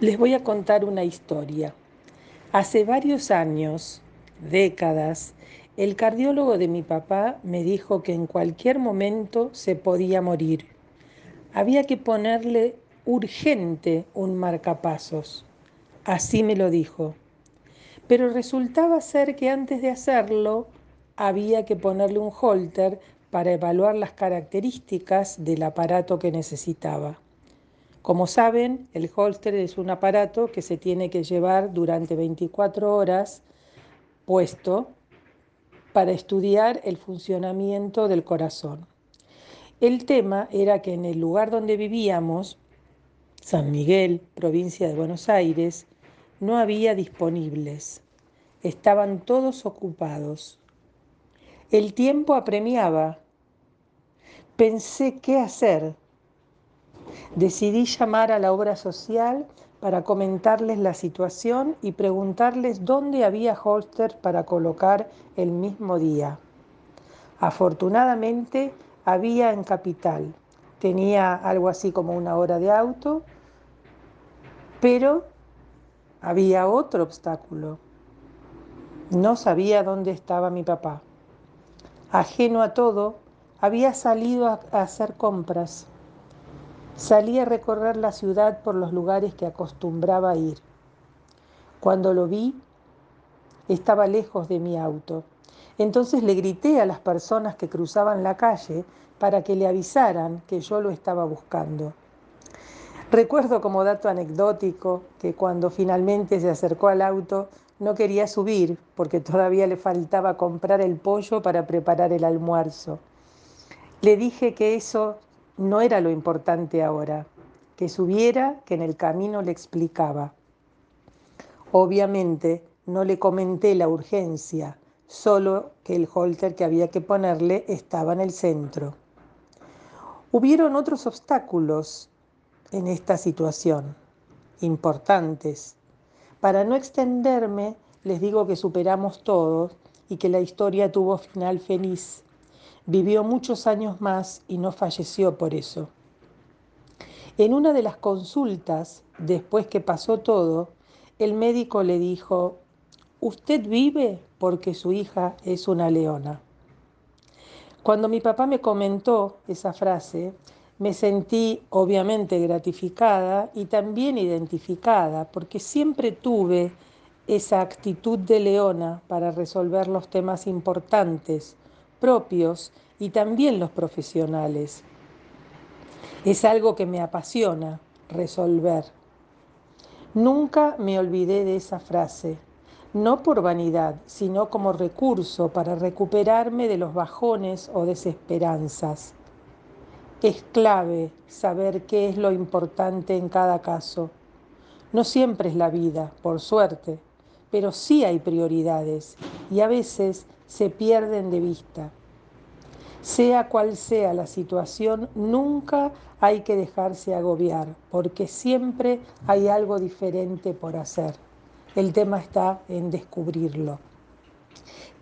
Les voy a contar una historia. Hace varios años, décadas, el cardiólogo de mi papá me dijo que en cualquier momento se podía morir. Había que ponerle urgente un marcapasos. Así me lo dijo. Pero resultaba ser que antes de hacerlo había que ponerle un holter para evaluar las características del aparato que necesitaba. Como saben, el holster es un aparato que se tiene que llevar durante 24 horas puesto para estudiar el funcionamiento del corazón. El tema era que en el lugar donde vivíamos, San Miguel, provincia de Buenos Aires, no había disponibles. Estaban todos ocupados. El tiempo apremiaba. Pensé qué hacer Decidí llamar a la obra social para comentarles la situación y preguntarles dónde había holster para colocar el mismo día. Afortunadamente había en Capital. Tenía algo así como una hora de auto, pero había otro obstáculo. No sabía dónde estaba mi papá. Ajeno a todo, había salido a, hacer compras. Salí a recorrer la ciudad por los lugares que acostumbraba ir. Cuando lo vi, estaba lejos de mi auto. Entonces le grité a las personas que cruzaban la calle para que le avisaran que yo lo estaba buscando. Recuerdo como dato anecdótico que cuando finalmente se acercó al auto no quería subir porque todavía le faltaba comprar el pollo para preparar el almuerzo. Le dije que eso no era lo importante ahora, que subiera, que en el camino le explicaba. Obviamente no le comenté la urgencia, solo que el holter que había que ponerle estaba en el centro. Hubieron otros obstáculos en esta situación, importantes. Para no extenderme, les digo que superamos todos y que la historia tuvo final feliz. Vivió muchos años más y no falleció por eso. En una de las consultas, después que pasó todo, el médico le dijo, usted vive porque su hija es una leona. Cuando mi papá me comentó esa frase, me sentí obviamente gratificada y también identificada, porque siempre tuve esa actitud de leona para resolver los temas importantes propios y también los profesionales. Es algo que me apasiona resolver. Nunca me olvidé de esa frase, no por vanidad, sino como recurso para recuperarme de los bajones o desesperanzas. Es clave saber qué es lo importante en cada caso. No siempre es la vida, por suerte, pero sí hay prioridades y a veces se pierden de vista. Sea cual sea la situación, nunca hay que dejarse agobiar, porque siempre hay algo diferente por hacer. El tema está en descubrirlo.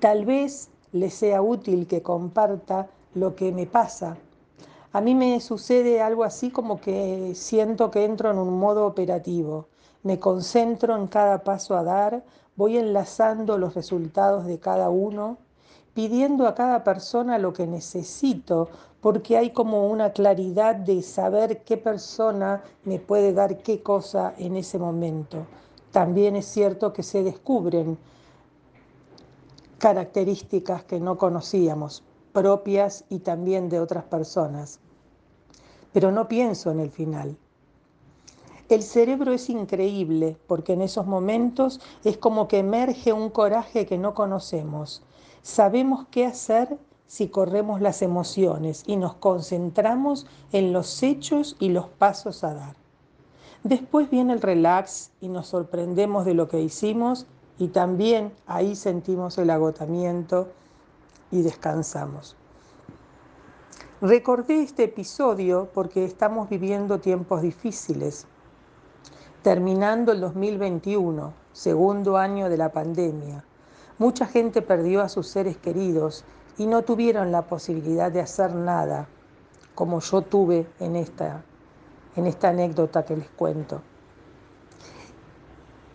Tal vez le sea útil que comparta lo que me pasa. A mí me sucede algo así como que siento que entro en un modo operativo. Me concentro en cada paso a dar, voy enlazando los resultados de cada uno, pidiendo a cada persona lo que necesito, porque hay como una claridad de saber qué persona me puede dar qué cosa en ese momento. También es cierto que se descubren características que no conocíamos, propias y también de otras personas. Pero no pienso en el final. El cerebro es increíble porque en esos momentos es como que emerge un coraje que no conocemos. Sabemos qué hacer si corremos las emociones y nos concentramos en los hechos y los pasos a dar. Después viene el relax y nos sorprendemos de lo que hicimos y también ahí sentimos el agotamiento y descansamos. Recordé este episodio porque estamos viviendo tiempos difíciles terminando el 2021, segundo año de la pandemia. Mucha gente perdió a sus seres queridos y no tuvieron la posibilidad de hacer nada, como yo tuve en esta, en esta anécdota que les cuento.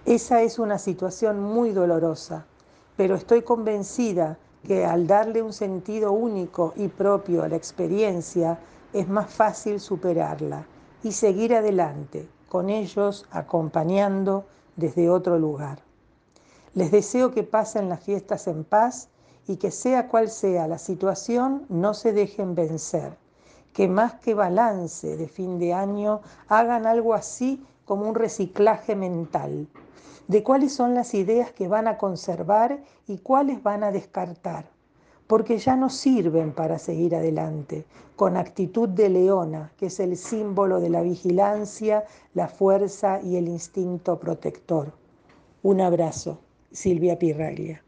Esa es una situación muy dolorosa, pero estoy convencida que al darle un sentido único y propio a la experiencia, es más fácil superarla y seguir adelante, con ellos acompañando desde otro lugar. Les deseo que pasen las fiestas en paz y que sea cual sea la situación, no se dejen vencer. Que más que balance de fin de año, hagan algo así como un reciclaje mental de cuáles son las ideas que van a conservar y cuáles van a descartar, porque ya no sirven para seguir adelante, con actitud de leona, que es el símbolo de la vigilancia, la fuerza y el instinto protector. Un abrazo, Silvia Pirraglia.